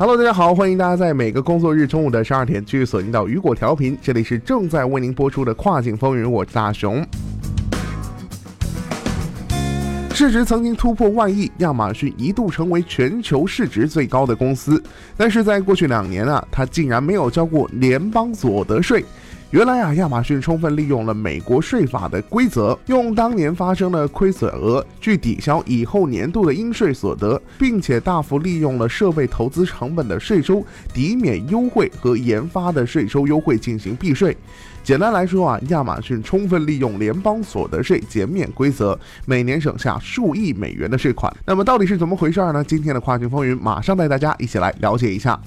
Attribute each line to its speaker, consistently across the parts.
Speaker 1: Hello，大家好，欢迎大家在每个工作日中午的十二点继续锁定到雨果调频，这里是正在为您播出的跨境风云，我是大熊。市值曾经突破万亿，亚马逊一度成为全球市值最高的公司，但是在过去两年啊，它竟然没有交过联邦所得税。原来啊，亚马逊充分利用了美国税法的规则，用当年发生的亏损额去抵消以后年度的应税所得，并且大幅利用了设备投资成本的税收抵免优惠和研发的税收优惠进行避税。简单来说啊，亚马逊充分利用联邦所得税减免规则，每年省下数亿美元的税款。那么到底是怎么回事呢？今天的跨境风云马上带大家一起来了解一下。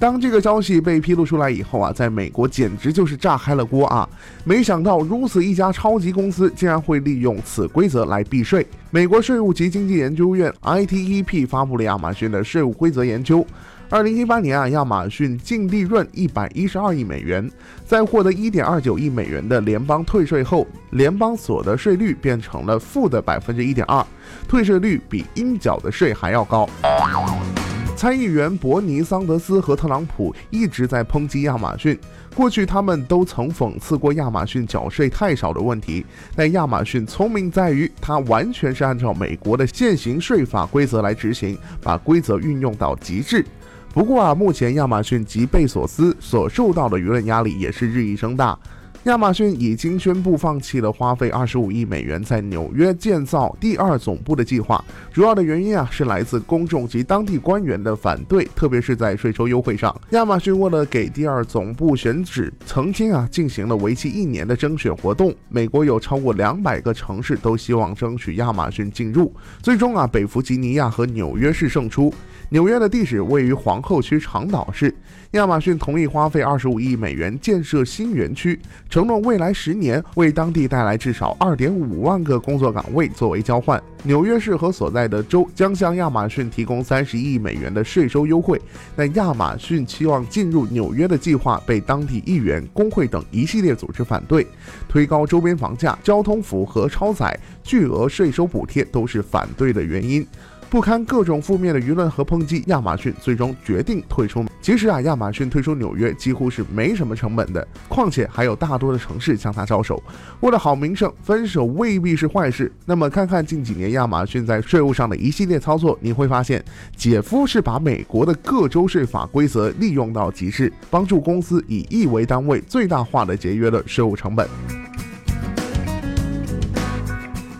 Speaker 1: 当这个消息被披露出来以后啊，在美国简直就是炸开了锅啊！没想到如此一家超级公司竟然会利用此规则来避税。美国税务及经济研究院 ITEP 发布了亚马逊的税务规则研究。二零一八年啊，亚马逊净利润一百一十二亿美元，在获得一点二九亿美元的联邦退税后，联邦所得税率变成了负的百分之一点二，退税率比应缴的税还要高。参议员伯尼·桑德斯和特朗普一直在抨击亚马逊。过去他们都曾讽刺过亚马逊缴税太少的问题，但亚马逊聪明在于，它完全是按照美国的现行税法规则来执行，把规则运用到极致。不过啊，目前亚马逊及贝索斯所受到的舆论压力也是日益增大。亚马逊已经宣布放弃了花费二十五亿美元在纽约建造第二总部的计划，主要的原因啊是来自公众及当地官员的反对，特别是在税收优惠上。亚马逊为了给第二总部选址，曾经啊进行了为期一年的征选活动，美国有超过两百个城市都希望争取亚马逊进入，最终啊北弗吉尼亚和纽约市胜出。纽约的地址位于皇后区长岛市，亚马逊同意花费二十五亿美元建设新园区，承诺未来十年为当地带来至少二点五万个工作岗位作为交换。纽约市和所在的州将向亚马逊提供三十亿美元的税收优惠，但亚马逊期望进入纽约的计划被当地议员、工会等一系列组织反对，推高周边房价、交通符合超载、巨额税收补贴都是反对的原因。不堪各种负面的舆论和抨击，亚马逊最终决定退出。其实啊，亚马逊退出纽约几乎是没什么成本的，况且还有大多的城市向他招手。为了好名声，分手未必是坏事。那么看看近几年亚马逊在税务上的一系列操作，你会发现，姐夫是把美国的各州税法规则利用到极致，帮助公司以亿为单位，最大化的节约了税务成本。